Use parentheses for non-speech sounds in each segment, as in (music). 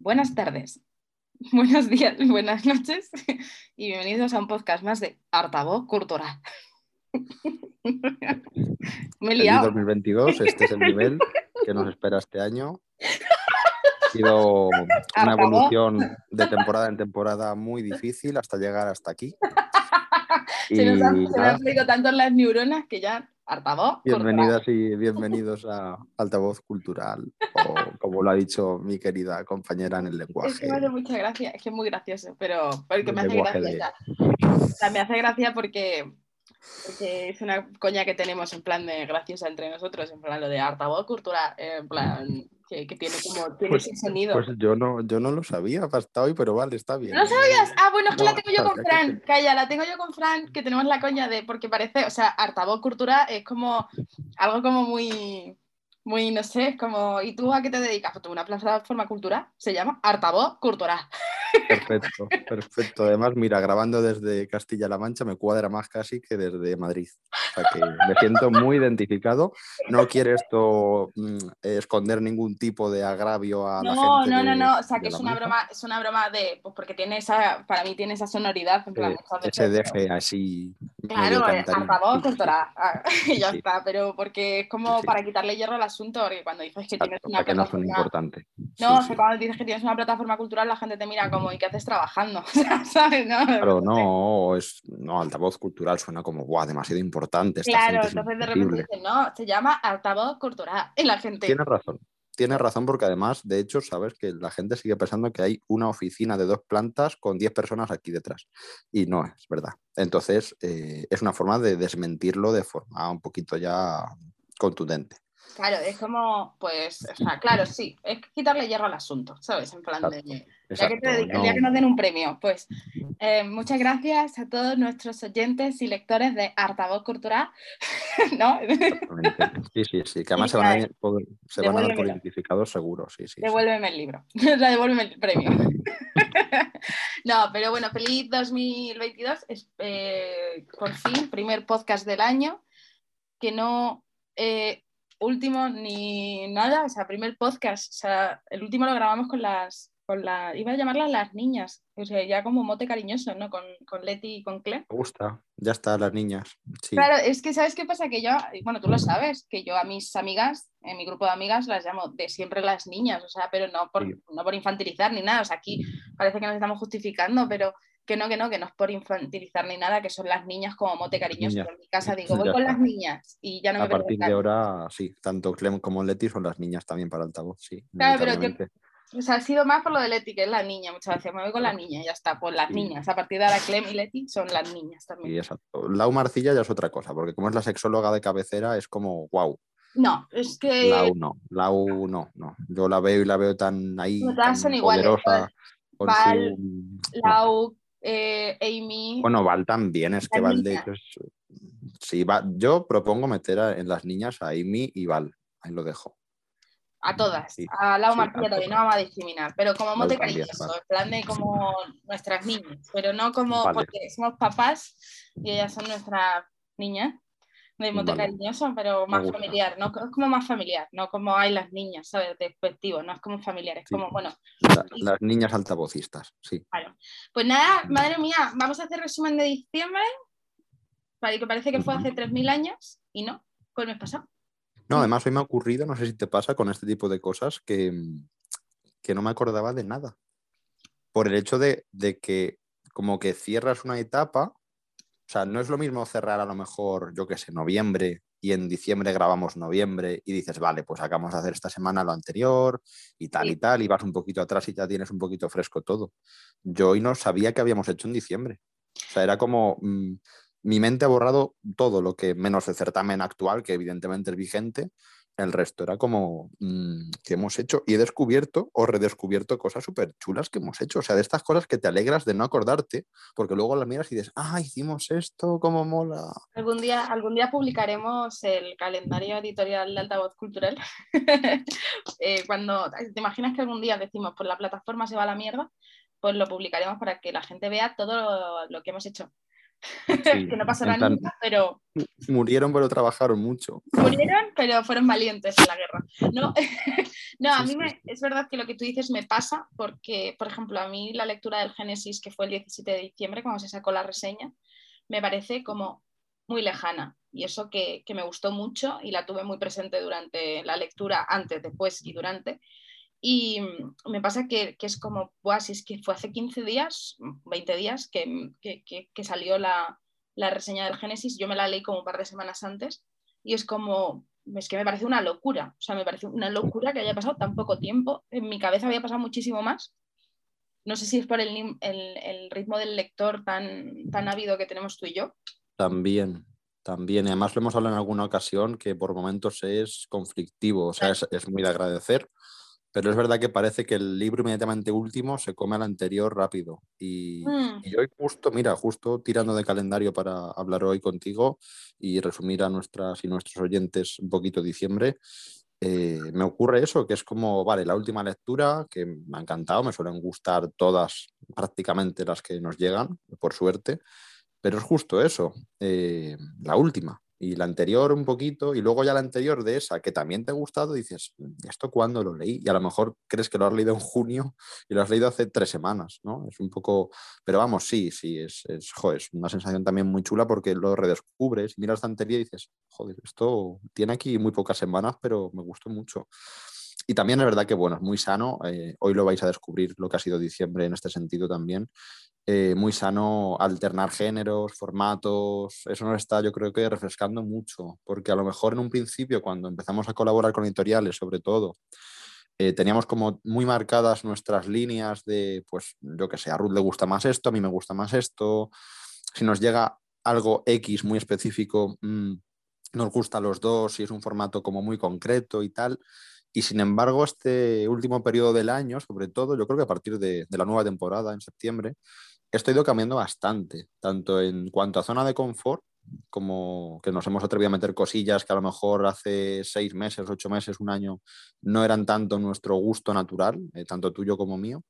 Buenas tardes, (laughs) buenos días, (laughs) buenas noches (laughs) y bienvenidos a un podcast más de Artavoz Cultural. Me he Feliz liado. 2022, este es el nivel que nos espera este año. Ha sido una Artavoz. evolución de temporada en temporada muy difícil hasta llegar hasta aquí. Se nos han, se me han salido tanto las neuronas que ya Artavoz Cultural. bienvenidas y bienvenidos a Altavoz Cultural, o como lo ha dicho mi querida compañera en el Es que lenguaje. me hace mucha gracia, es que es muy gracioso, pero porque me hace lenguaje gracia. de-. (laughs) O sea, me hace gracia porque, porque es una coña que tenemos en plan de graciosa entre nosotros, en plan lo de Artavoz Cultural, en plan que, que tiene como tiene Pues- ese sonido. Pues yo no, yo no lo sabía hasta hoy, pero vale, está bien. ¿No sabías? Ah, bueno, es que No, la tengo yo con que Fran. sí. Calla, la tengo yo con Fran, que tenemos la coña de, porque parece, o sea, Artavoz Cultura es como algo como muy, muy, no sé, es como, ¿y tú a qué te dedicas? Pues una plataforma cultural, se llama Artavoz Cultural. Perfecto, perfecto. Además, mira, grabando desde Castilla-La Mancha me cuadra más casi que desde Madrid. O sea que me siento muy identificado. No quiere esto mm, esconder ningún tipo de agravio a la No, gente. no, no, de- no, o sea, que es una broma, es una broma de, pues porque tiene esa, para mí tiene esa sonoridad, en plan, Eh, ese deje así. Claro, eh, (laughs) sí, cultural, ah, y ya Sí. está, pero porque es como Sí. para quitarle hierro al asunto, porque cuando dices que tienes una que no suene plataforma importante. No, Sí, o sea, cuando dices que tienes una plataforma cultural, la gente te mira como, ¿y qué haces trabajando? (laughs) ¿sabes? No, Claro, no, es, no, altavoz cultural suena como, guau, demasiado importante. Esta Claro, gente entonces de repente imposible". dicen, no, se llama altavoz cultural. (laughs) Y la gente, Tienes razón. Tienes razón porque además, de hecho, sabes que la gente sigue pensando que hay una oficina de dos plantas con 10 personas aquí detrás. Y no es verdad. Entonces, eh, es una forma de desmentirlo de forma un poquito ya contundente. Claro, es como, pues, o sea, claro, sí, es quitarle hierro al asunto, ¿sabes? En plan de, Exacto, ya que te día que no- nos den un premio, pues, eh, muchas gracias a todos nuestros oyentes y lectores de Altavoz Cultural, (laughs) ¿no? Sí, sí, sí. Que además se van a, ir por- se van a dar por devuélvemelo. identificados seguro, sí, sí. sí. Devuélveme el libro. (laughs) O sea, devuélveme el premio. (laughs) no, pero bueno, feliz 2022. Es, eh, por fin, primer podcast del año. Que no eh, último ni nada. O sea, primer podcast. O sea, el último lo grabamos con las. Con la, iba a llamarlas las niñas. O sea, ya como mote cariñoso, ¿no? Con, con Leti y con Cle. Me gusta. Ya está, las niñas. Sí. Claro, es que ¿sabes qué pasa? Que yo, bueno, tú lo sabes, que yo a mis amigas, en mi grupo de amigas, las llamo de siempre las niñas, o sea, pero no por, Sí. no por infantilizar ni nada, o sea, aquí parece que nos estamos justificando, pero que no, que no, que no es por infantilizar ni nada, que son las niñas como mote cariñoso. Niñas. Yo En mi casa digo, voy Ya con está. las niñas y ya no me A partir de ahora, sí, tanto Clem como Leti son las niñas también para altavoz, sí. Claro, pero inevitablemente. O sea, ha sido más por lo de Leti, que es la niña, muchas veces me voy con la niña y ya está, pues las Sí. niñas. A partir de ahora Clem y Leti son las niñas también. Sí, exacto. Lau Marcilla ya es otra cosa, porque como es la sexóloga de cabecera, es como, wow, No, es que... Lau no, Lau no, no. Yo la veo y la veo tan ahí, Todas tan son iguales, poderosa. con Val, su- no. Lau, eh, Amy... Bueno, Val también, es que La Val de hecho. Sí, va... yo propongo meter a- en las niñas a Amy y Val, ahí lo dejo. A todas. Sí, A Lau sí, Marcilla a todavía no vamos a discriminar, pero como mote también, cariñoso, vale. en plan de como nuestras niñas, pero no como Vale. porque somos papás y ellas son nuestras niñas de mote Vale. cariñoso, pero más familiar, no es como más familiar, no como hay las niñas, ¿sabes? Despectivo, no es como familiar, es Sí. como, bueno, La- las niñas altavocistas, sí. claro. Pues nada, madre mía, vamos a hacer resumen de diciembre, que parece que fue hace 3.000 años y no, fue el mes pasado. No, además hoy me ha ocurrido, no sé si te pasa con este tipo de cosas, que, que no me acordaba de nada. Por el hecho de, de que como que cierras una etapa, o sea, no es lo mismo cerrar a lo mejor, yo qué sé, noviembre y en diciembre grabamos noviembre y dices, vale, pues acabamos de hacer esta semana lo anterior y tal y tal, y vas un poquito atrás y ya tienes un poquito fresco todo. Yo hoy no sabía que habíamos hecho en diciembre. O sea, era como mm, mi mente ha borrado todo lo que, menos el certamen actual, que evidentemente es vigente, el resto era como mm, que hemos hecho y he descubierto o redescubierto cosas súper chulas que hemos hecho. O sea, de estas cosas que te alegras de no acordarte, porque luego las miras y dices, ah, hicimos esto, cómo mola. Algún día, algún día publicaremos el calendario editorial de Altavoz Cultural. (laughs) Eh, cuando te imaginas que algún día decimos, pues la plataforma se va a la mierda, pues lo publicaremos para que la gente vea todo lo, lo que hemos hecho. (laughs) que no pasará nunca, pero... Murieron pero trabajaron mucho. Murieron pero fueron valientes en la guerra. No, (laughs) no a mí me, es verdad que lo que tú dices me pasa porque, por ejemplo, a mí la lectura del Génesis, que fue el 17 de diciembre, cuando se sacó la reseña, me parece como muy lejana. Y eso que, que me gustó mucho y la tuve muy presente durante la lectura, antes, después y durante. Y me pasa que, que es como, Buah, si es que fue hace 15 días, 20 días que, que salió la, la, reseña del Génesis, yo me la leí como un par de semanas antes y es como, es que me parece una locura, o sea, me parece una locura que haya pasado tan poco tiempo, en mi cabeza había pasado muchísimo más. No sé si es por el, el, el ritmo del lector tan, tan ávido que tenemos tú y yo. También, también. Y además lo hemos hablado en alguna ocasión que por momentos es conflictivo, o sea, es, es muy de agradecer pero es verdad que parece que el libro inmediatamente último se come al anterior rápido. Y, Mm. y hoy justo, mira, justo tirando de calendario para hablar hoy contigo y resumir a nuestras y nuestros oyentes un poquito diciembre, eh, me ocurre eso, que es como, vale, la última lectura, que me ha encantado, me suelen gustar todas prácticamente las que nos llegan, por suerte, pero es justo eso, eh, la última y la anterior un poquito, y luego ya la anterior de esa que también te ha gustado, dices, ¿esto cuándo lo leí? Y a lo mejor crees que lo has leído en junio (laughs) y lo has leído hace tres semanas, ¿no? Es un poco, pero vamos, sí, sí, es, es, joder, es una sensación también muy chula porque lo redescubres, miras la anterior y dices, joder, esto tiene aquí muy pocas semanas, pero me gustó mucho. Y también es verdad que, bueno, es muy sano. Eh, hoy lo vais a descubrir lo que ha sido diciembre en este sentido también. Eh, muy sano alternar géneros, formatos. Eso nos está, yo creo que, refrescando mucho. Porque a lo mejor en un principio, cuando empezamos a colaborar con editoriales, sobre todo, eh, teníamos como muy marcadas nuestras líneas de, pues, yo que sé, a Ruth le gusta más esto, a mí me gusta más esto. Si nos llega algo X muy específico, mmm, nos gusta a los dos y es un formato como muy concreto y tal. Y sin embargo, este último periodo del año, sobre todo, yo creo que a partir de, la nueva temporada, en septiembre, esto ha ido cambiando bastante, tanto en cuanto a zona de confort, como que nos hemos atrevido a meter cosillas que a lo mejor hace seis meses, ocho meses, un año, no eran tanto nuestro gusto natural, eh, tanto tuyo como mío.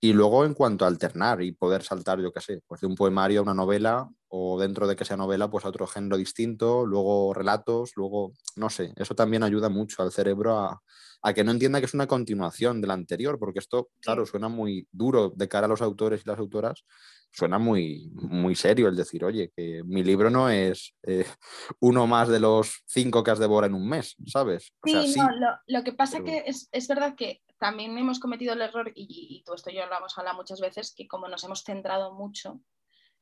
Y luego en cuanto a alternar y poder saltar, yo qué sé, pues de un poemario a una novela o dentro de que sea novela, pues a otro género distinto, luego relatos, luego, no sé, eso también ayuda mucho al cerebro a, a que no entienda que es una continuación de la anterior, porque esto, claro, suena muy duro de cara a los autores y las autoras, suena muy, muy serio el decir, oye, que mi libro no es eh, (laughs) uno más de los cinco que has devorado en un mes, ¿sabes? O sí, sea, sí, no, lo, lo, que pasa pero... que es, es, verdad que también hemos cometido el error, y, y todo esto yo lo hemos hablado muchas veces, que como nos hemos centrado mucho,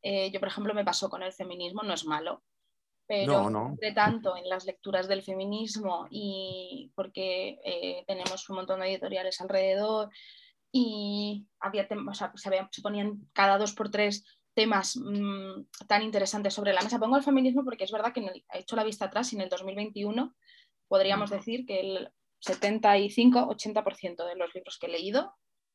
eh, yo por ejemplo me pasó con el feminismo, no es malo, pero No, no. entre tanto en las lecturas del feminismo y porque eh, tenemos un montón de editoriales alrededor y había o sea, se, había, se, ponían cada dos por tres temas mmm, tan interesantes sobre la mesa. Pongo el feminismo porque es verdad que el, he hecho la vista atrás y en el 2021 podríamos decir que el 75-80% de los libros que he leído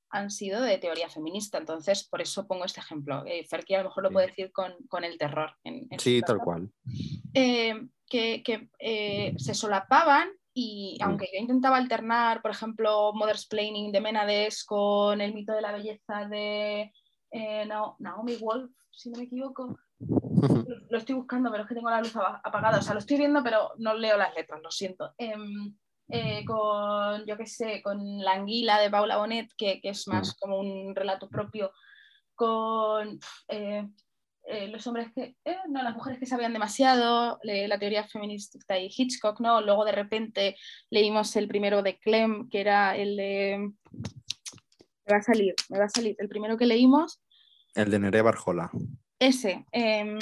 han sido de teoría feminista. Entonces, por eso pongo este ejemplo. Eh, Ferki a lo mejor lo puede decir con, con el terror. En, en sí, tal cual. Eh, que, que eh, se solapaban y aunque yo intentaba alternar, por ejemplo, Mother's Planning de Menades con el mito de la belleza de eh, Naomi Wolf, si no me equivoco. (laughs) Lo estoy buscando, pero es que tengo la luz apagada. O sea, lo estoy viendo, pero no leo las letras, lo siento. Em, eh, con, yo qué sé, con La Anguila de Paula Bonet, que, que es más como un relato propio, con eh, eh, los hombres que, no, las mujeres que sabían demasiado, la teoría feminista y Hitchcock, ¿no? Luego de repente leímos el primero de Clem, que era el de... Me va a salir, me va a salir. El primero que leímos. El de Nerea Barjola. Ese, eh,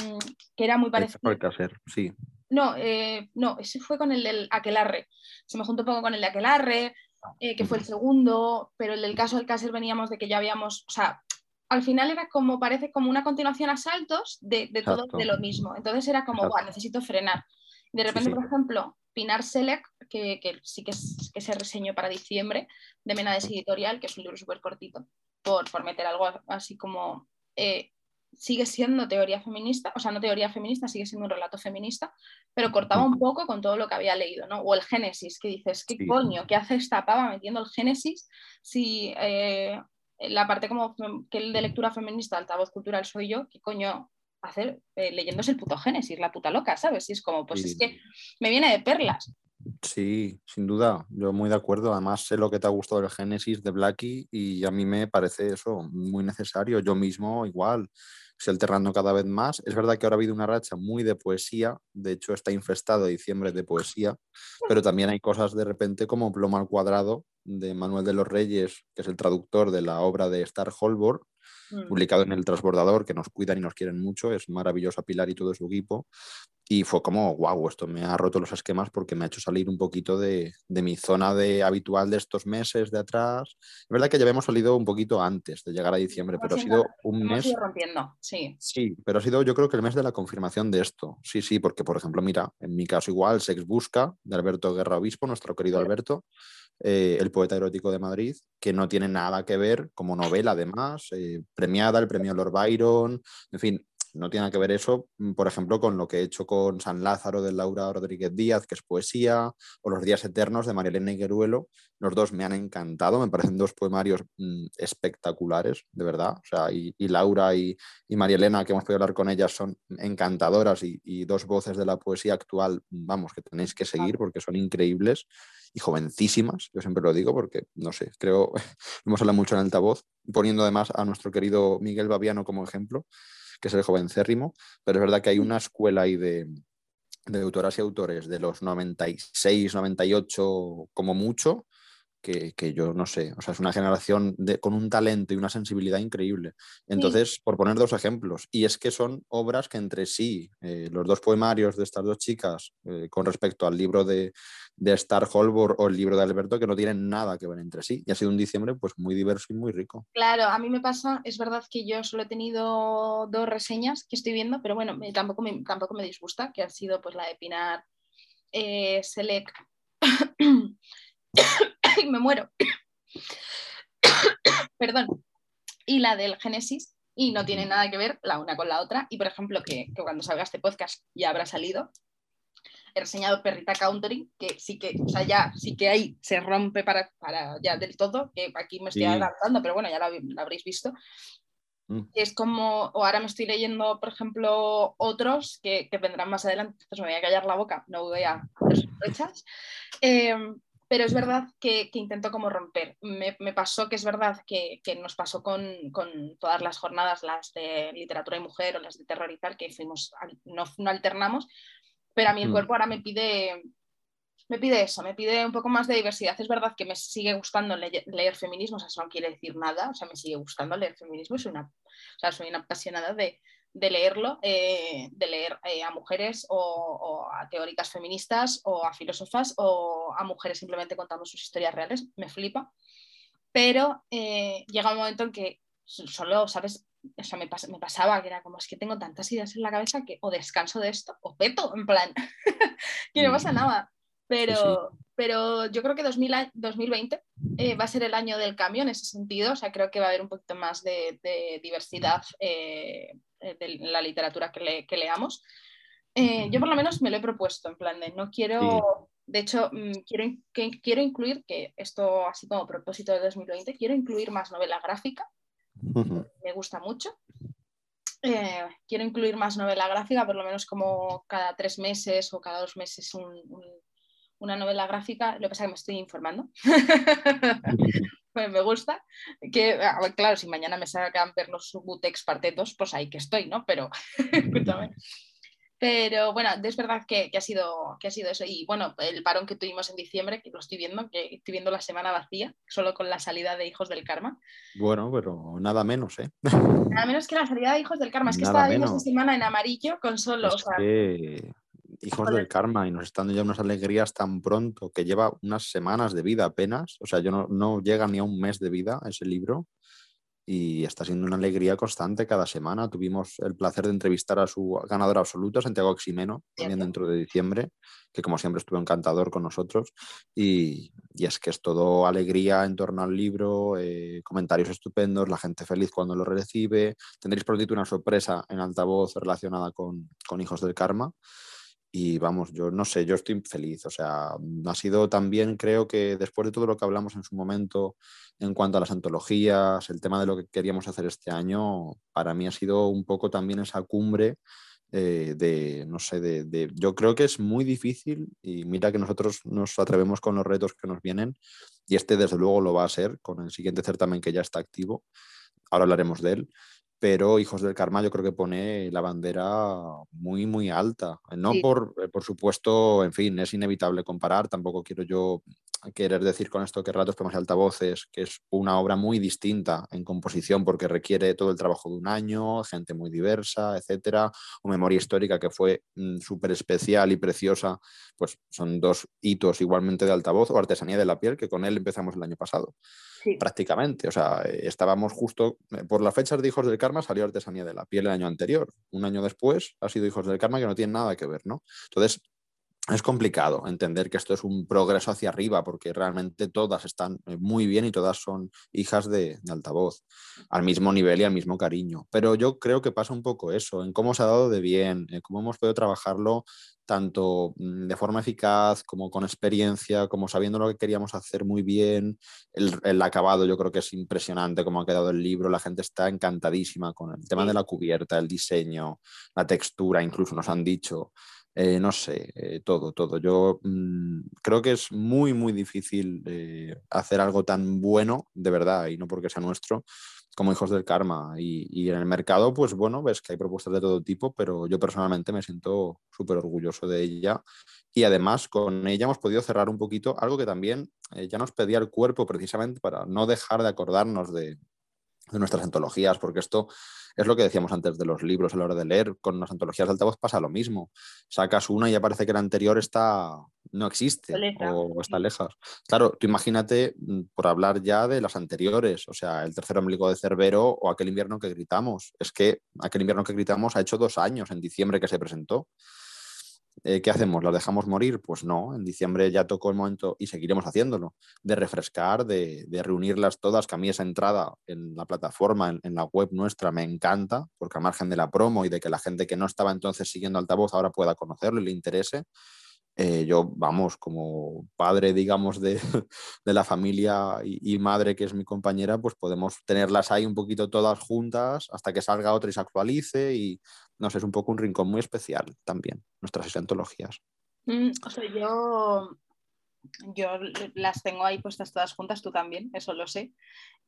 que era muy parecido. Hacer, sí. No, eh, no, ese fue con el del Aquelarre. Se me juntó un poco con el de Aquelarre, eh, que fue el segundo, pero el del caso del Cácer veníamos de que ya habíamos, o sea, al final era como, parece como una continuación a saltos de, de todo de lo mismo. Entonces era como, wow, necesito frenar. De repente, sí, sí. por ejemplo, Pinar Selec, que, que sí que, es, que, se reseñó para diciembre, de Menades Editorial, que es un libro súper cortito, por, por meter algo así como eh, sigue siendo teoría feminista, o sea, no teoría feminista, sigue siendo un relato feminista, pero cortaba un poco con todo lo que había leído, ¿no? O el Génesis, que dices, ¿qué sí. coño? ¿Qué hace esta pava metiendo el Génesis si eh, la parte como que el de lectura feminista, altavoz cultural soy yo, ¿qué coño hacer, eh, leyéndose el puto Génesis, la puta loca, ¿sabes? Y es como, pues es que me viene de perlas. Sí, sin duda, yo muy de acuerdo. Además, sé lo que te ha gustado del Génesis de Blackie y a mí me parece eso muy necesario. Yo mismo igual estoy alternando cada vez más. Es verdad que ahora ha habido una racha muy de poesía, de hecho está infestado diciembre de poesía, pero (laughs) también hay cosas de repente como Plomo al cuadrado de Manuel de los Reyes, que es el traductor de la obra de Star Holborn, mm. publicado en El Transbordador, que nos cuidan y nos quieren mucho, es maravilloso Pilar y todo su equipo. Y fue como, wow, esto me ha roto los esquemas porque me ha hecho salir un poquito de, mi zona de habitual de estos meses de atrás. Es verdad que ya habíamos salido un poquito antes de llegar a diciembre, pero ha sido un mes. Ido rompiendo, sí. Sí, pero ha sido yo creo que el mes de la confirmación de esto. Sí, sí, porque por ejemplo, mira, en mi caso igual, Sex Busca, de Alberto Guerra Obispo, nuestro querido Alberto, eh, el poeta erótico de Madrid, que no tiene nada que ver como novela además, eh, premiada, el premio Lord Byron, en fin, no tiene que ver eso, mm, por ejemplo, con lo que he hecho con San Lázaro de Laura Rodríguez Díaz, que es poesía, o Los Días Eternos de María Elena Higueruelo. Los dos me han encantado, me parecen dos poemarios mm, espectaculares, de verdad. O sea, y, Laura y, María Elena, que hemos podido hablar con ellas, son encantadoras y, y dos voces de la poesía actual, vamos, que tenéis que seguir porque son increíbles y jovencísimas, yo siempre lo digo porque, no sé, creo, (laughs) hemos hablado mucho en altavoz, poniendo además a nuestro querido Miguel Baviano como ejemplo que es el jovencérrimo, pero es verdad que hay una escuela ahí de, de autoras y autores de los 96, 98 como mucho, que, yo no sé, o sea, es una generación de, con un talento y una sensibilidad increíble. Entonces, por poner dos ejemplos, y es que son obras que entre sí, eh, los dos poemarios de estas dos chicas, eh, con respecto al libro de, de Star Holborn o el libro de Alberto, que no tienen nada que ver entre sí. Y ha sido un diciembre pues muy diverso y muy rico. Claro, a mí me pasa, es verdad que yo solo he tenido dos reseñas que estoy viendo, pero bueno, tampoco, me, tampoco me disgusta, que ha sido pues la de Pinar eh, Me muero. (coughs) Perdón. Y la del Génesis, y no tiene nada que ver la una con la otra. Y por ejemplo, que, cuando salga este podcast ya habrá salido. He reseñado Perrita Country, que sí que, o sea, ya sí que ahí se rompe para, para ya del todo, que aquí me estoy adaptando, pero bueno, ya lo, habréis visto. Mm. Es como, o ahora me estoy leyendo, por ejemplo, otros que, que vendrán más adelante, entonces me voy a callar la boca, no voy a hacer sospechas. Eh, pero es verdad que, que intento como romper. Me, pasó que es verdad que, nos pasó con, todas las jornadas, las de literatura y mujer o las de terror y tal, que fuimos, no, alternamos, pero a mí el mm. cuerpo ahora me pide, me pide eso, me pide un poco más de diversidad. Es verdad que me sigue gustando leer, feminismo, o sea, eso no quiere decir nada, o sea, me sigue gustando leer feminismo, soy una, o sea, soy una apasionada de, de leerlo, eh, de leer eh, a mujeres o, a teóricas feministas o a filósofas o a mujeres simplemente contando sus historias reales, me flipa. Pero eh, llega un momento en que solo, ¿sabes? Eso me, me, pasaba, que era como es que tengo tantas ideas en la cabeza que o descanso de esto o peto, en plan, (laughs) que no pasa mm. nada. Pero, pero yo creo que 2020 va a ser el año del cambio en ese sentido, o sea, creo que va a haber un poquito más de, diversidad eh, de la literatura que, leamos. Eh, yo por lo menos me lo he propuesto, en plan de no quiero, de hecho, mm, quiero, que, quiero incluir, que esto así como propósito de 2020, quiero incluir más novela gráfica, me gusta mucho. Eh, quiero incluir más novela gráfica, por lo menos como cada tres meses o cada dos meses una novela gráfica. Lo que pasa es que me estoy informando. (laughs) me gusta. Que, claro, si mañana me sacan ver los Butex parte 2, pues ahí que estoy, ¿no? Pero, (laughs) Pero bueno, es verdad que, ha sido, que ha sido eso. Y bueno, el parón que tuvimos en diciembre, que lo estoy viendo, que estoy viendo la semana vacía, solo con la salida de Hijos del Karma. Bueno, pero nada menos, ¿eh? Nada menos que la salida de Hijos del Karma. Es que estaba viendo esta semana en amarillo con solo hijos del karma y nos están dando ya unas alegrías tan pronto que lleva unas semanas de vida apenas. O sea, yo no, no llega ni a un mes de vida ese libro y está siendo una alegría constante cada semana. Tuvimos el placer de entrevistar a su ganador absoluto, Santiago Ximeno, también dentro de diciembre, que como siempre estuvo encantador con nosotros. Y, y es que es todo alegría en torno al libro, eh, comentarios estupendos, la gente feliz cuando lo recibe. Tendréis por una sorpresa en altavoz relacionada con, con Hijos del Karma. Y vamos, yo no sé, yo estoy feliz. O sea, ha sido también, creo que después de todo lo que hablamos en su momento en cuanto a las antologías, el tema de lo que queríamos hacer este año, para mí ha sido un poco también esa cumbre eh, de, no sé, de, yo creo que es muy difícil y mira que nosotros nos atrevemos con los retos que nos vienen y este desde luego lo va a ser con el siguiente certamen que ya está activo. Ahora hablaremos de él pero Hijos del Karma yo creo que pone la bandera muy, muy alta. No por, eh, por supuesto, en fin, es inevitable comparar, tampoco quiero yo querer decir con esto que Ratos Poemas y Altavoces, que es una obra muy distinta en composición porque requiere todo el trabajo de un año, gente muy diversa, etcétera, o Memoria Histórica que fue mm, súper especial y preciosa, pues son dos hitos igualmente de altavoz, o Artesanía de la Piel, que con él empezamos el año pasado prácticamente. O sea, estábamos justo eh, por las fechas de Hijos del Karma salió Artesanía de la Piel el año anterior. Un año después ha sido Hijos del Karma que no tiene nada que ver, ¿no? Entonces, es complicado entender que esto es un progreso hacia arriba porque realmente todas están eh, muy bien y todas son hijas de, altavoz, al mismo nivel y al mismo cariño. Pero yo creo que pasa un poco eso, en cómo se ha dado de bien, en cómo hemos podido trabajarlo tanto mm, de forma eficaz como con experiencia, como sabiendo lo que queríamos hacer muy bien. El, acabado yo creo que es impresionante cómo ha quedado el libro, la gente está encantadísima con el tema de la cubierta, el diseño, la textura, incluso nos han dicho. Eh, no sé, eh, todo, todo. Yo mm, creo que es muy, muy difícil eh, hacer algo tan bueno, de verdad, y no porque sea nuestro, como hijos del karma. Y, en el mercado, pues bueno, ves que hay propuestas de todo tipo, pero yo personalmente me siento súper orgulloso de ella. Y además con ella hemos podido cerrar un poquito algo que también ya nos pedía el cuerpo precisamente para no dejar de acordarnos de, de nuestras antologías, porque esto es lo que decíamos antes de los libros a la hora de leer. Con las antologías de altavoz pasa lo mismo. Sacas una y ya parece que la anterior está no existe o está lejos. Claro, tú imagínate, mm, por hablar ya de las anteriores, o sea, el tercer ombligo de Cerbero o aquel invierno que gritamos. Es que aquel invierno que gritamos ha hecho dos años en diciembre que se presentó. Eh, ¿qué hacemos? ¿Las dejamos morir? Pues no, en diciembre ya tocó el momento y seguiremos haciéndolo, de refrescar, de, reunirlas todas, que a mí esa entrada en la plataforma, en, la web nuestra, me encanta, porque a margen de la promo y de que la gente que no estaba entonces siguiendo altavoz ahora pueda conocerlo y le interese, eh, yo, vamos, como padre, digamos, de, (laughs) la familia y, madre que es mi compañera, pues podemos tenerlas ahí un poquito todas juntas hasta que salga otra y se actualice y, no sé, es un poco un rincón muy especial también, nuestras antologías. Mm, o sea, yo, yo las tengo ahí puestas todas juntas, tú también, eso lo sé.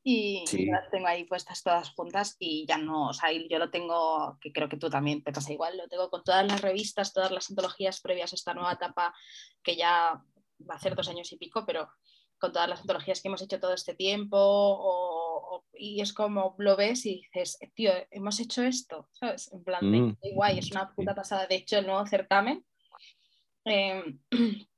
Y las tengo ahí puestas todas juntas y ya no, o sea, yo lo tengo, que creo que tú también te pasa igual, lo tengo con todas las revistas, todas las antologías previas a esta nueva etapa que ya va a ser dos años y pico, pero con todas las antologías que hemos hecho todo este tiempo, y es como lo ves y dices, tío, hemos hecho esto, ¿sabes? En plan, de, mm. guay, es una puta pasada. De hecho, el nuevo certamen em, (clears throat)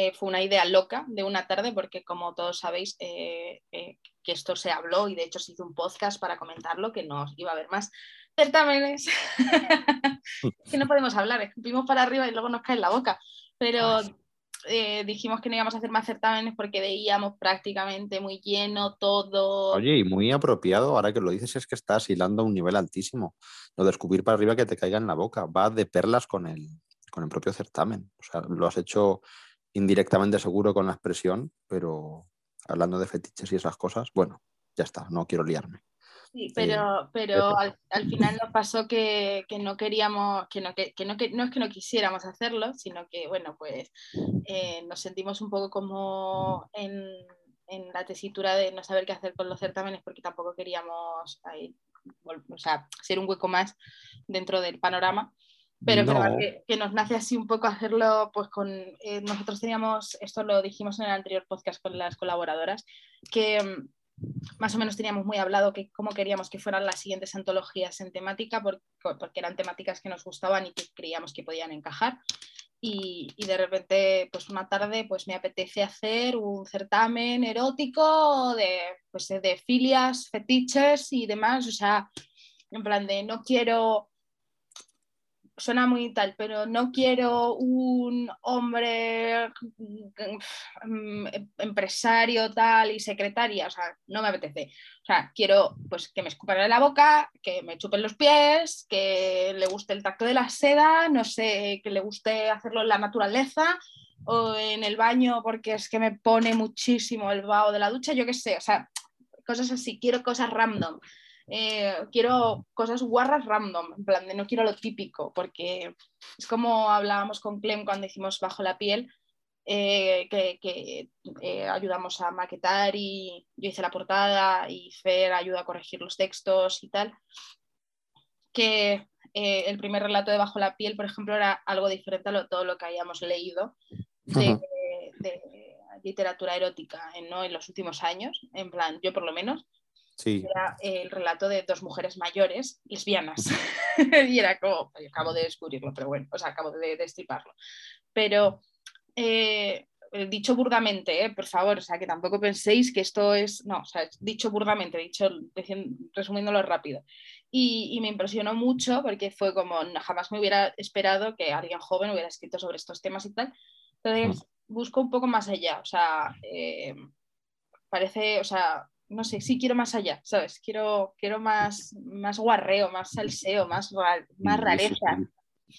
eh, fue una idea loca de una tarde, porque como todos sabéis, eh, eh, que esto se habló y de hecho se hizo un podcast para comentarlo, que no iba a haber más certámenes, (laughs) que no podemos hablar, escupimos para arriba y luego nos cae en la boca, pero dijimos que no íbamos a hacer más certámenes porque veíamos prácticamente muy lleno todo. Oye, y muy apropiado, ahora que lo dices, es que estás hilando a un nivel altísimo. Lo de escupir para arriba que te caiga en la boca, va de perlas con el, con el propio certamen. O sea, lo has hecho indirectamente seguro con la expresión, pero hablando de fetiches y esas cosas, bueno, ya está, no quiero liarme. Sí, pero, pero al, final nos pasó que, no queríamos, que no, que, no, que, no es que no quisiéramos hacerlo, sino que, bueno, pues eh, nos sentimos un poco como en, la tesitura de no saber qué hacer con los certámenes porque tampoco queríamos o sea, ser un hueco más dentro del panorama. Pero que, nos nace así un poco hacerlo, pues con, eh, nosotros teníamos, esto lo dijimos en el anterior podcast con las colaboradoras, que mm, más o menos teníamos muy hablado que cómo queríamos que fueran las siguientes antologías en temática, porque, porque eran temáticas que nos gustaban y que creíamos que podían encajar. Y, y, de repente, pues una tarde, pues me apetece hacer un certamen erótico de, pues, de filias, fetiches y demás. O sea, en plan de no quiero suena muy tal, pero no quiero un hombre mm, empresario tal y secretaria, o sea, no me apetece. O sea, quiero pues que me escupan en la boca, que me chupen los pies, que le guste el tacto de la seda, no sé, que le guste hacerlo en la naturaleza o en el baño porque es que me pone muchísimo el vaho de la ducha, yo qué sé, o sea, cosas así, quiero cosas random. Eh, quiero cosas guarras random, en plan de no quiero lo típico, porque es como hablábamos con Clem cuando hicimos Bajo la piel, eh, que, eh, ayudamos a maquetar y yo hice la portada y Fer ayuda a corregir los textos y tal, que el primer relato de Bajo la piel, por ejemplo, era algo diferente a todo lo que hayamos leído de, literatura erótica ¿no? en los últimos años, en plan, yo por lo menos, era el relato de dos mujeres mayores, lesbianas. (laughs) y era como, acabo de descubrirlo, pero bueno, o sea, acabo de destriparlo. Pero eh, dicho burdamente, eh, por favor, o sea, que tampoco penséis que esto es, no, o sea, dicho burdamente, dicho, resumiéndolo rápido. Y, y, me impresionó mucho porque fue como, jamás me hubiera esperado que alguien joven hubiera escrito sobre estos temas y tal. Entonces, busco un poco más allá, o sea, eh, parece, o sea, no sé, sí quiero más allá, ¿sabes? Quiero, quiero más, más guarreo, más salseo, más, más rareza.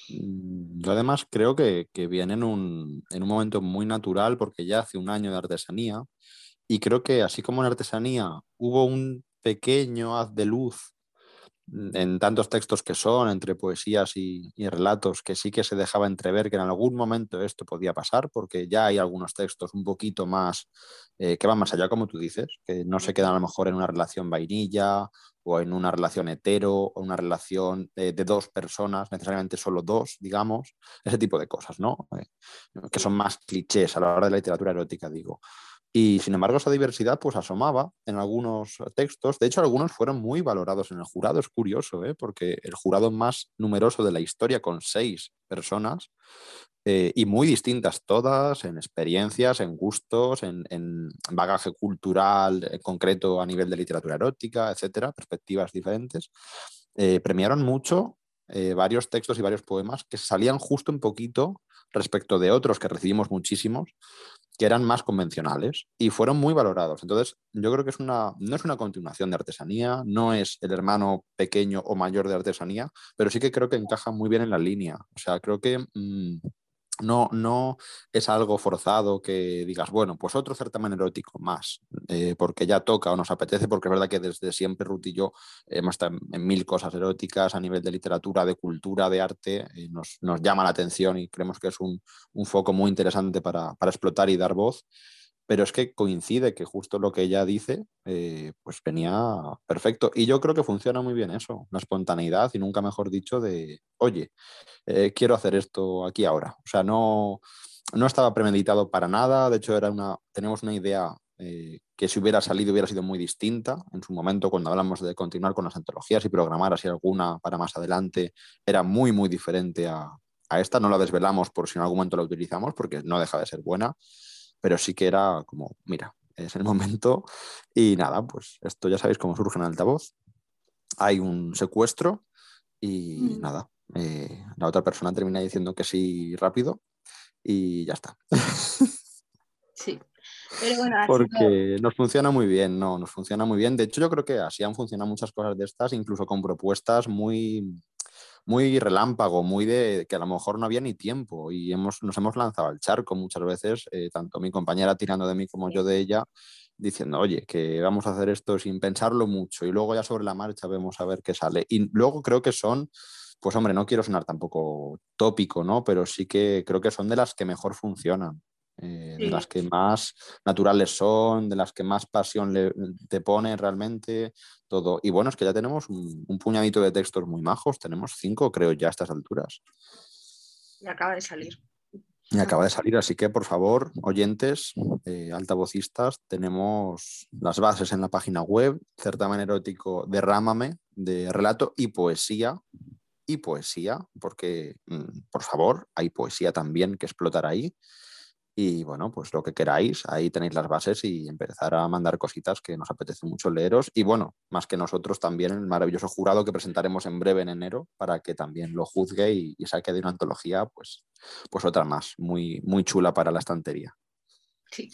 Mm, yo además creo que, viene en un, en un, momento muy natural porque ya hace un año de artesanía y creo que así como en artesanía hubo un pequeño haz de luz en tantos textos que son, entre poesías y, relatos, que sí que se dejaba entrever que en algún momento esto podía pasar, porque ya hay algunos textos un poquito más eh, que van más allá, como tú dices, que no se quedan a lo mejor en una relación vainilla o en una relación hetero o una relación de, dos personas, necesariamente solo dos, digamos, ese tipo de cosas, ¿no? Eh, que son más clichés a la hora de la literatura erótica, digo. Y sin embargo, esa diversidad pues asomaba en algunos textos. De hecho, algunos fueron muy valorados en el jurado. Es curioso, ¿eh? porque el jurado más numeroso de la historia, con seis personas, eh, y muy distintas todas en experiencias, en gustos, en, bagaje cultural en concreto a nivel de literatura erótica, etcétera, perspectivas diferentes, eh, premiaron mucho varios textos y varios poemas que salían justo un poquito respecto de otros que recibimos muchísimos, que eran más convencionales y fueron muy valorados. Entonces, yo creo que es una, no es una continuación de artesanía, no es el hermano pequeño o mayor de artesanía, pero sí que creo que encaja muy bien en la línea. O sea, creo que mm, no, no es algo forzado que digas, bueno, pues otro certamen erótico más, eh, porque ya toca o nos apetece, porque es verdad que desde siempre Ruth y yo hemos estado en, mil cosas eróticas a nivel de literatura, de cultura, de arte, eh, nos, nos, llama la atención y creemos que es un, un foco muy interesante para, para explotar y dar voz pero es que coincide que justo lo que ella dice, eh, pues venía perfecto. Y yo creo que funciona muy bien eso, la espontaneidad y nunca mejor dicho de, oye, eh, quiero hacer esto aquí ahora. O sea, no, no estaba premeditado para nada, de hecho era una, tenemos una idea eh, que si hubiera salido hubiera sido muy distinta. En su momento, cuando hablamos de continuar con las antologías y programar así alguna para más adelante, era muy, muy diferente a, a esta. No la desvelamos por si en algún momento la utilizamos, porque no deja de ser buena pero sí que era como, mira, es el momento y nada, pues esto ya sabéis cómo surge en altavoz. Hay un secuestro y mm. nada, eh, la otra persona termina diciendo que sí rápido y ya está. (laughs) Sí. Pero bueno, Porque nos funciona muy bien, no, nos funciona muy bien. De hecho, yo creo que así han funcionado muchas cosas de estas, incluso con propuestas muy, muy relámpago, muy de que a lo mejor no había ni tiempo y hemos, nos hemos lanzado al charco muchas veces, eh, tanto mi compañera tirando de mí como yo de ella, diciendo, oye, que vamos a hacer esto sin pensarlo mucho y luego ya sobre la marcha vemos a ver qué sale. Y luego creo que son, pues hombre, no quiero sonar tampoco tópico, ¿no? Pero sí que creo que son de las que mejor funcionan. Eh, de las que más naturales son, de las que más pasión le, te pone realmente, todo. Y bueno, es que ya tenemos un, puñadito de textos muy majos, tenemos cinco, creo, ya a estas alturas. Y acaba de salir. Y acaba de salir, así que por favor, oyentes, eh, altavocistas, tenemos las bases en la página web, certamen erótico Derrámame, de relato y poesía, y poesía, porque, mm, por favor, hay poesía también que explotar ahí. Y bueno, pues lo que queráis, ahí tenéis las bases y empezar a mandar cositas que nos apetece mucho leeros. Y bueno, más que nosotros también el maravilloso jurado que presentaremos en breve en enero para que también lo juzgue y, saque de una antología, pues, pues otra más, muy, muy chula para la estantería. Sí.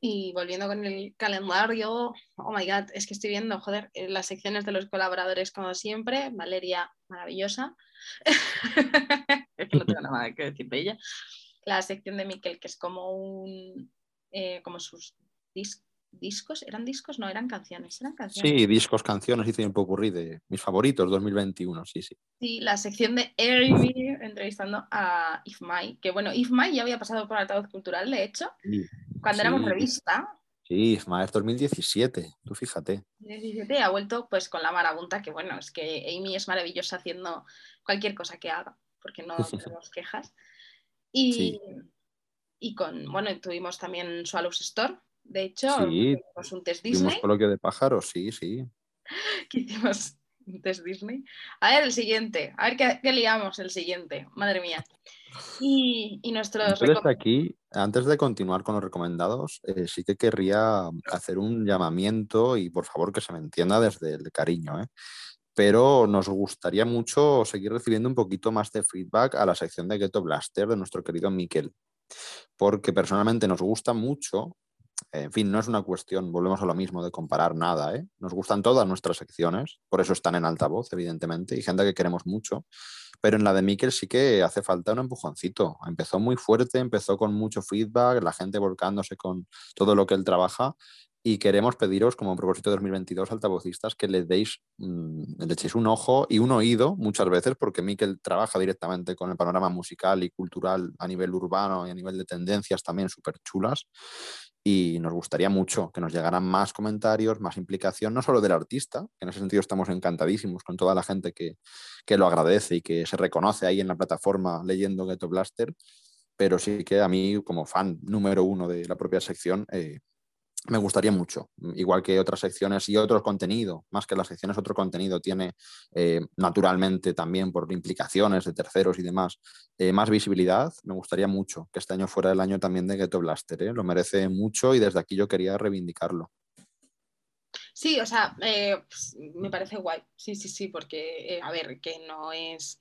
Y volviendo con el calendario, oh my god, es que estoy viendo, joder, eh, las secciones de los colaboradores como siempre, Valeria, maravillosa. (laughs) no tengo nada que decir de ella la sección de Miquel, que es como un eh, como sus discos, ¿eran discos? No, eran canciones, eran canciones. Sí, discos, canciones, hice un poco de mis favoritos 2021, sí, sí. Sí, la sección de Airbnb entrevistando a If My, que bueno, If My ya había pasado por altavoz cultural, de hecho, cuando éramos revista. Sí, If My es 2017, tú fíjate. 2017 ha vuelto pues con la marabunta, que bueno, es que Amy es maravillosa haciendo cualquier cosa que haga, porque no (laughs) tenemos quejas. Y, y con, bueno, tuvimos también Swallows Store, de hecho, sí, hicimos un test Disney. coloquio de pájaros, sí, sí. (laughs) que hicimos un test Disney. A ver, el siguiente, a ver qué, liamos el siguiente, madre mía. Y, y nuestros... Entonces aquí, antes de continuar con los recomendados, eh, sí que querría hacer un llamamiento y por favor que se me entienda desde el cariño. ¿eh? Pero nos gustaría mucho seguir recibiendo un poquito más de feedback a la sección de Ghetto Blaster de nuestro querido Miquel, porque personalmente nos gusta mucho. En fin, no es una cuestión, volvemos a lo mismo, de comparar nada. ¿eh? Nos gustan todas nuestras secciones, por eso están en altavoz, evidentemente, y gente que queremos mucho. Pero en la de Miquel sí que hace falta un empujoncito. Empezó muy fuerte, empezó con mucho feedback, la gente volcándose con todo lo que él trabaja y queremos pediros como propósito de 2022 altavocistas que le deis, mm, le echéis un ojo y un oído muchas veces porque Miquel trabaja directamente con el panorama musical y cultural a nivel urbano y a nivel de tendencias también súper chulas y nos gustaría mucho que nos llegaran más comentarios, más implicación, no solo del artista, que en ese sentido estamos encantadísimos con toda la gente que, que lo agradece y que se reconoce ahí en la plataforma leyendo Ghetto Blaster, pero sí que a mí como fan número uno de la propia sección eh, me gustaría mucho, igual que otras secciones y otro contenido, más que las secciones, otro contenido tiene eh, naturalmente también por implicaciones de terceros y demás, eh, más visibilidad. Me gustaría mucho que este año fuera el año también de Ghetto Blaster, ¿eh? lo merece mucho y desde aquí yo quería reivindicarlo. Sí, o sea, pues, me parece guay, sí, sí, sí, porque, a ver, que no es...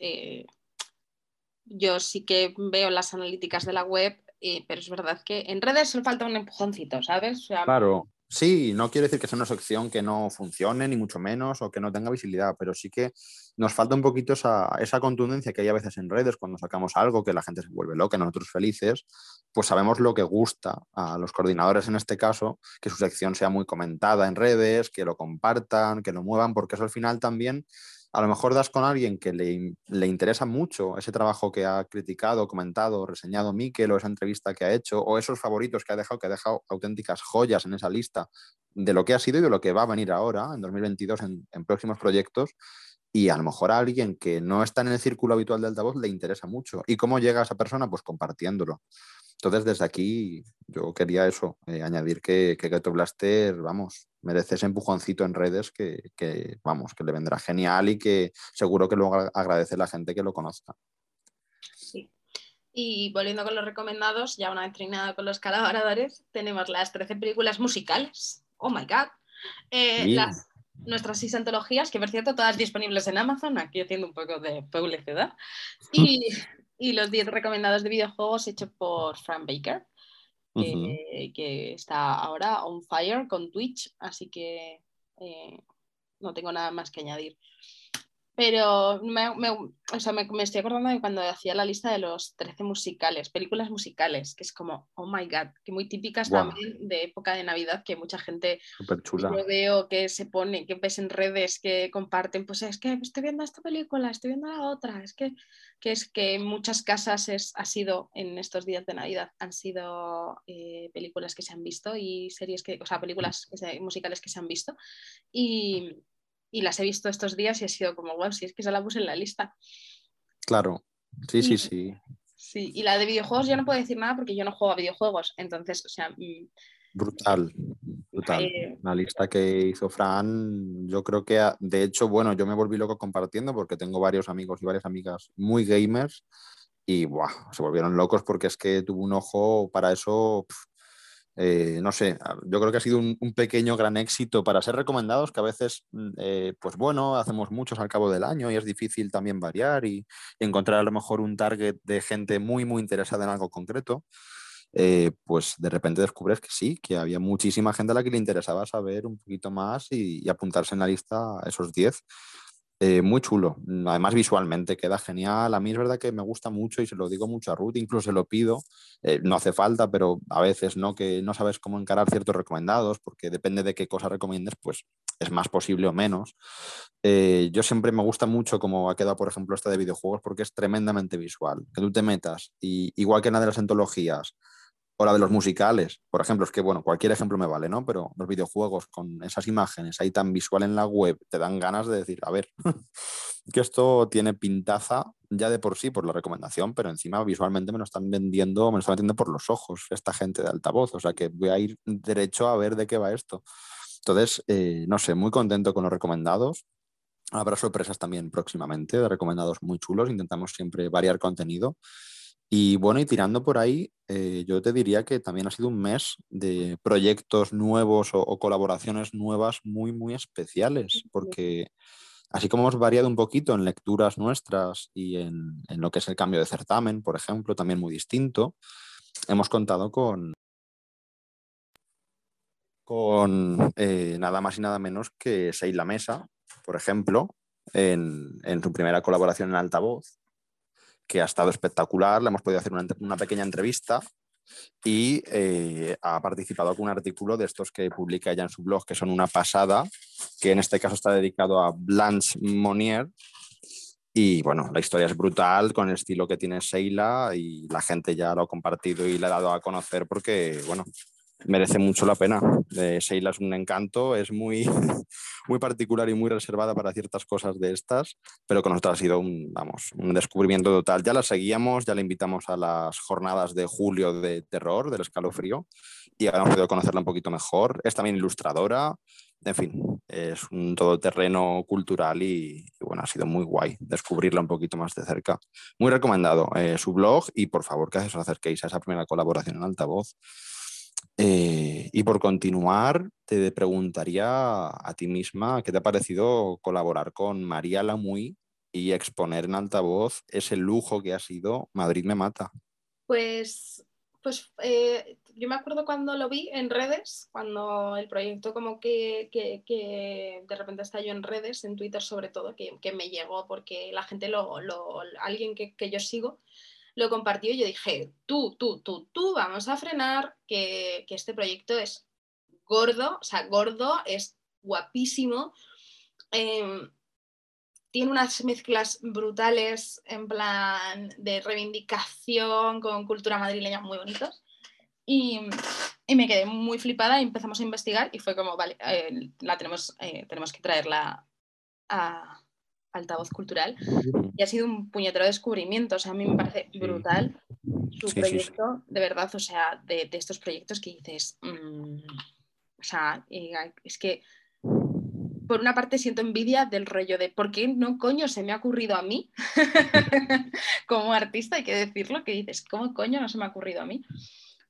Yo sí que veo las analíticas de la web pero es verdad que en redes solo falta un empujoncito, ¿sabes? claro, sí, no quiere decir que sea una sección que no funcione, ni mucho menos, o que no tenga visibilidad, pero sí que nos falta un poquito esa, esa contundencia que hay a veces en redes cuando sacamos algo que la gente se vuelve loca, nosotros felices, pues sabemos lo que gusta a los coordinadores en este caso, que su sección sea muy comentada en redes, que lo compartan, que lo muevan, porque eso al final también a lo mejor das con alguien que le, interesa mucho ese trabajo que ha criticado, comentado, reseñado Miquel o esa entrevista que ha hecho o esos favoritos que ha dejado, que ha dejado auténticas joyas en esa lista de lo que ha sido y de lo que va a venir ahora en 2022 en, en próximos proyectos y a lo mejor a alguien que no está en el círculo habitual de altavoz le interesa mucho. ¿Y cómo llega a esa persona? Pues compartiéndolo. Entonces, desde aquí, yo quería eso, eh, añadir que, que Ghetto Blaster, vamos, merece ese empujoncito en redes que, vamos, que le vendrá genial y que seguro que luego agradece la gente que lo conozca. Sí. Y volviendo con los recomendados, ya una vez terminada con los colaboradores, tenemos las 13 películas musicales. Oh my god. Eh, nuestras seis antologías, que por cierto, todas disponibles en Amazon, aquí haciendo un poco de publicidad. (laughs) Y y los 10 recomendados de videojuegos hechos por Frank Baker, que, está ahora on fire con Twitch, así que eh, no tengo nada más que añadir. Pero me, estoy acordando de cuando hacía la lista de los 13 musicales, películas musicales, que es como, oh my god, que muy típicas también de época de Navidad, que mucha gente yo veo que se pone, que ves en redes, que comparten, pues es que estoy viendo esta película, estoy viendo la otra, es que, que es que en muchas casas es, ha sido, en estos días de Navidad, han sido eh, películas que se han visto y series que, o sea, películas musicales que se han visto. Y, y las he visto estos días y ha sido como, wow, si es que se la puse en la lista. Claro, sí, sí, sí. Sí, y la de videojuegos yo no puedo decir nada porque yo no juego a videojuegos, entonces, o sea... Mm, brutal, brutal. Eh, la lista que hizo Fran, yo creo que, de hecho, bueno, yo me volví loco compartiendo porque tengo varios amigos y varias amigas muy gamers y se volvieron locos porque es que tuvo un ojo para eso, eh, no sé, yo creo que ha sido un, pequeño gran éxito para ser recomendados, que a veces, mm, eh, pues bueno, hacemos muchos al cabo del año y es difícil también variar y, encontrar a lo mejor un target de gente muy, muy interesada en algo concreto. Eh, pues de repente descubres que sí, que había muchísima gente a la que le interesaba saber un poquito más y, y apuntarse en la lista a esos 10. Eh, muy chulo. Además, visualmente queda genial. A mí es verdad que me gusta mucho y se lo digo mucho a Ruth, incluso se lo pido. Eh, no hace falta, pero a veces no, que no sabes cómo encarar ciertos recomendados, porque depende de qué cosa recomiendes, pues es más posible o menos. Eh, yo siempre me gusta mucho como ha quedado, por ejemplo, esta de videojuegos, porque es tremendamente visual. Que tú te metas, y igual que en de las antologías, la de los musicales, por ejemplo, es que, bueno, cualquier ejemplo me vale, ¿no? Pero los videojuegos con esas imágenes ahí tan visual en la web, te dan ganas de decir, a ver, (laughs) que esto tiene pintaza ya de por sí por la recomendación, pero encima visualmente me lo están vendiendo, me lo están vendiendo por los ojos esta gente de altavoz, o sea que voy a ir derecho a ver de qué va esto. Entonces, eh, no sé, muy contento con los recomendados. Habrá sorpresas también próximamente de recomendados muy chulos. Intentamos siempre variar contenido. Y bueno, y tirando por ahí, eh, yo te diría que también ha sido un mes de proyectos nuevos o, colaboraciones nuevas muy, muy especiales, porque así como hemos variado un poquito en lecturas nuestras y en, lo que es el cambio de certamen, por ejemplo, también muy distinto, hemos contado con, con eh, nada más y nada menos que Seila Mesa, por ejemplo, en, en su primera colaboración en altavoz que ha estado espectacular, le hemos podido hacer una, pequeña entrevista y eh, ha participado con un artículo de estos que publica ella en su blog, que son una pasada, que en este caso está dedicado a Blanche Monnier. Y bueno, la historia es brutal con el estilo que tiene Sheila y la gente ya lo ha compartido y le ha dado a conocer porque, bueno, merece mucho la pena. Eh, Sheila es un encanto, es muy, (laughs) muy particular y muy reservada para ciertas cosas de estas, pero con nosotros ha sido un, vamos, un descubrimiento total. Ya la seguíamos, ya la invitamos a las jornadas de julio de terror, del escalofrío, y ahora hemos podido conocerla un poquito mejor. Es también ilustradora, en fin, es un todoterreno cultural y, bueno, ha sido muy guay descubrirla un poquito más de cerca. Muy recomendado eh, su blog y por favor que os acerquéis a esa primera colaboración en altavoz eh, y por continuar, te preguntaría a ti misma qué te ha parecido colaborar con María Lamuy y exponer en altavoz ese lujo que ha sido Madrid me mata. Pues, pues eh, yo me acuerdo cuando lo vi en redes, cuando el proyecto como que, que, de repente estalló en redes, en Twitter sobre todo, que, me llegó porque la gente, lo, lo alguien que, yo sigo, lo compartió y yo dije, tú, tú, tú, tú, vamos a frenar, que, este proyecto es gordo, o sea, gordo, es guapísimo. Em, tiene unas mezclas brutales en plan de reivindicación con cultura madrileña muy bonitos. Y, me quedé muy flipada y empezamos a investigar y fue como, vale, eh, la tenemos, eh, tenemos que traerla a, altavoz cultural y ha sido un puñetero descubrimiento. O sea, a mí me parece brutal su proyecto, de verdad, o sea, de, estos proyectos que dices, mm, o sea, es que por una parte siento envidia del rollo de por qué no coño se me ha ocurrido a mí (laughs) (laughs) como artista, hay que decirlo, que dices, ¿cómo coño no se me ha ocurrido a mí?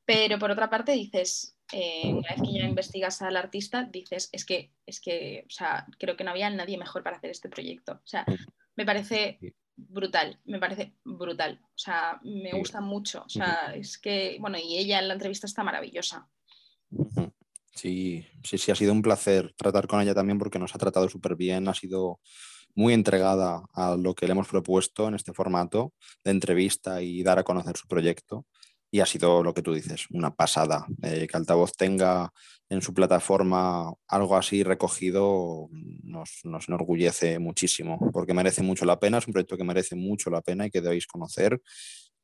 Pero por otra parte dices, eh, una vez que ya investigas al artista, dices, es que, es que, o sea, creo que no había nadie mejor para hacer este proyecto. O sea, me parece brutal, me parece brutal. O sea, me gusta mucho. O sea, es que, bueno, y ella en la entrevista está maravillosa. Sí, sí, sí, ha sido un placer tratar con ella también porque nos ha tratado súper bien, ha sido muy entregada a lo que le hemos propuesto en este formato de entrevista y dar a conocer su proyecto y ha sido lo que tú dices, una pasada. Eh, que Altavoz tenga en su plataforma algo así recogido nos, nos, enorgullece muchísimo, porque merece mucho la pena, es un proyecto que merece mucho la pena y que debéis conocer.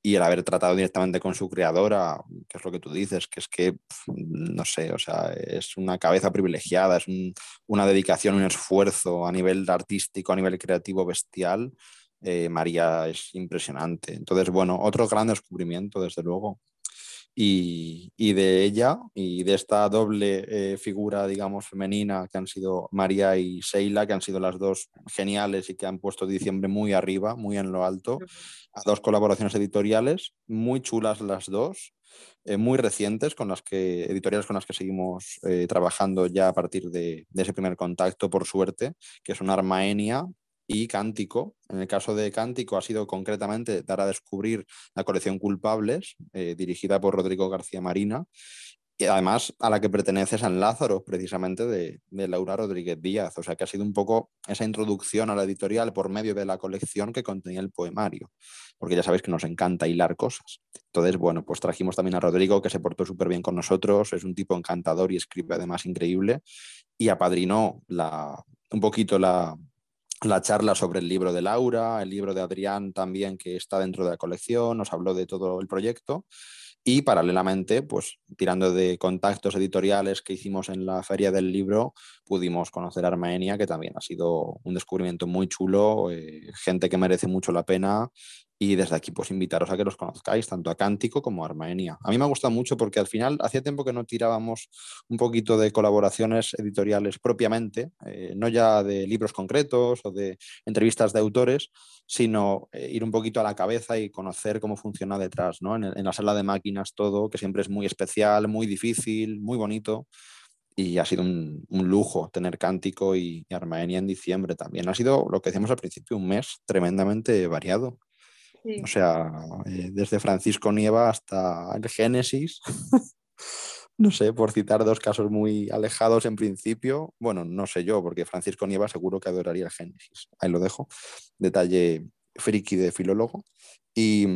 Y el haber tratado directamente con su creadora, que es lo que tú dices, que es que, no sé, o sea, es una cabeza privilegiada, es una dedicación, un esfuerzo a nivel artístico, a nivel creativo bestial, eh, María es impresionante. Entonces, bueno, otro gran descubrimiento, desde luego. Y, de ella y de esta doble eh, figura, digamos, femenina que han sido María y Sheila, que han sido las dos geniales y que han puesto diciembre muy arriba, muy en lo alto, a dos colaboraciones editoriales, muy chulas las dos, eh, muy recientes, con las que, editoriales con las que seguimos eh, trabajando ya a partir de, de, ese primer contacto, por suerte, que son Armaenia y Cántico. En el caso de Cántico ha sido concretamente dar a descubrir la colección Culpables, eh, dirigida por Rodrigo García Marina, y además a la que pertenece San Lázaro, precisamente de, Laura Rodríguez Díaz. O sea que ha sido un poco esa introducción a la editorial por medio de la colección que contenía el poemario, porque ya sabéis que nos encanta hilar cosas. Entonces, bueno, pues trajimos también a Rodrigo, que se portó súper bien con nosotros, es un tipo encantador y escribe además increíble, y apadrinó la, un poquito la, la charla sobre el libro de Laura, el libro de Adrián también que está dentro de la colección, nos habló de todo el proyecto. Y paralelamente, pues tirando de contactos editoriales que hicimos en la feria del libro, pudimos conocer a Armenia, que también ha sido un descubrimiento muy chulo, eh, gente que merece mucho la pena y desde aquí, pues invitaros a que los conozcáis, tanto a Cántico como a Armenia. A mí me ha gustado mucho porque al final hacía tiempo que no tirábamos un poquito de colaboraciones editoriales propiamente, eh, no ya de libros concretos o de entrevistas de autores, sino eh, ir un poquito a la cabeza y conocer cómo funciona detrás, ¿no? En, la sala de máquinas todo, que siempre es muy especial, muy difícil, muy bonito. Y ha sido un, lujo tener Cántico y, Armenia en diciembre también. Ha sido, lo que decíamos al principio, un mes tremendamente variado. O sea, eh, desde Francisco Nieva hasta el Génesis. (laughs) no sé, por citar dos casos muy alejados en principio. Bueno, no sé yo, porque Francisco Nieva seguro que adoraría el Génesis. Ahí lo dejo. Detalle friki de filólogo. Y,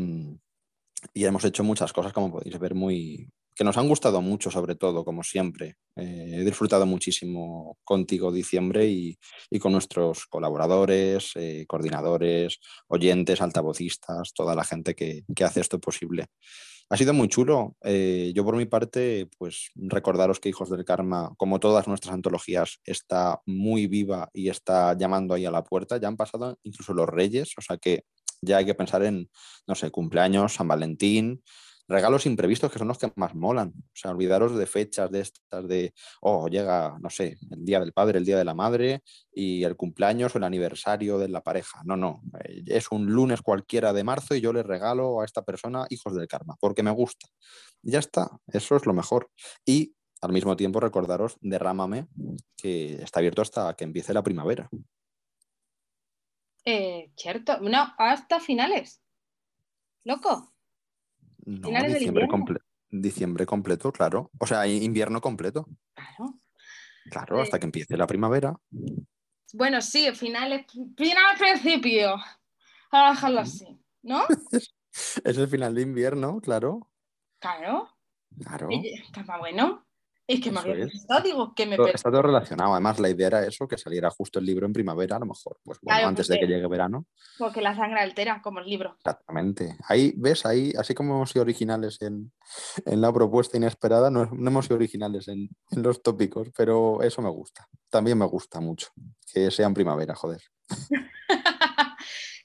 y hemos hecho muchas cosas, como podéis ver, muy, que nos han gustado mucho, sobre todo, como siempre. Eh, he disfrutado muchísimo contigo diciembre y, con nuestros colaboradores, eh, coordinadores, oyentes, altavocistas, toda la gente que, hace esto posible. Ha sido muy chulo. Eh, yo por mi parte, pues recordaros que Hijos del Karma, como todas nuestras antologías, está muy viva y está llamando ahí a la puerta. Ya han pasado incluso los Reyes, o sea que ya hay que pensar en, no sé, cumpleaños, San Valentín, regalos imprevistos que son los que más molan. O sea, olvidaros de fechas de estas de, oh, llega, no sé, el día del padre, el día de la madre y el cumpleaños o el aniversario de la pareja. No, no, eh, es un lunes cualquiera de marzo y yo le regalo a esta persona hijos del karma, porque me gusta. Ya está, eso es lo mejor. Y al mismo tiempo recordaros, derrámame, que está abierto hasta que empiece la primavera. Eh, cierto, no, hasta finales. Loco. No, diciembre, diciembre completo, claro. O sea, invierno completo. Claro. Claro, hasta que empiece la primavera. Bueno, sí, finales, final principio. Vamos a dejarlo así, ¿no? (laughs) es el final de invierno, claro. Claro. Claro. Está bueno. Es que me había digo, que me Está todo relacionado. Además, la idea era eso, que saliera justo el libro en primavera, a lo mejor, pues bueno, antes de que llegue verano. Porque la sangre altera, como el libro. Exactamente. Ahí, ves, ahí, así como hemos sido originales en, la propuesta inesperada, no, hemos sido originales en, los tópicos, pero eso me gusta. También me gusta mucho que sea en primavera, joder. (laughs)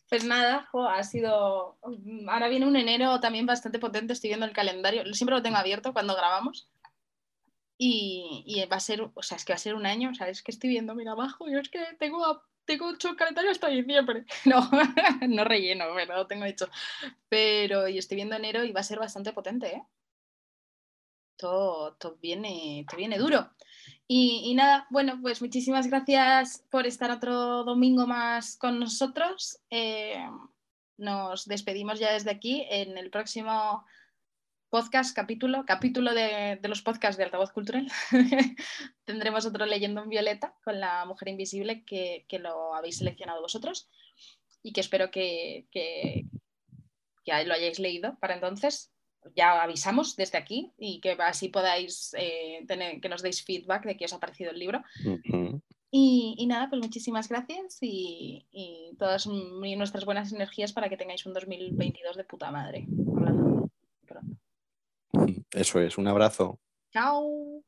Pues nada, ha sido. Ahora viene un enero también bastante potente. Estoy viendo el calendario. Siempre lo tengo abierto cuando grabamos. Y, va a ser, o sea, es que va a ser un año, o sea, es que estoy viendo, mira abajo, yo es que tengo, tengo hecho el calendario hasta diciembre. (laughs) No, (laughs) no relleno, pero lo tengo hecho. Pero y estoy viendo enero y va a ser bastante potente, ¿eh? Todo, todo, viene, todo viene duro. Y, y, nada, bueno, pues muchísimas gracias por estar otro domingo más con nosotros. Eh, nos despedimos ya desde aquí. En el próximo podcast, capítulo, capítulo de, los podcasts de Altavoz Cultural. (laughs) Tendremos otro Leyendo en Violeta con la mujer invisible que, lo habéis seleccionado vosotros y que espero que, que, lo hayáis leído para entonces. Ya avisamos desde aquí y que así podáis eh, tener, que nos deis feedback de qué os ha parecido el libro. y, nada, pues muchísimas gracias y, y todas nuestras buenas energías para que tengáis un 2022 de puta madre. Eso es, un abrazo. Chao.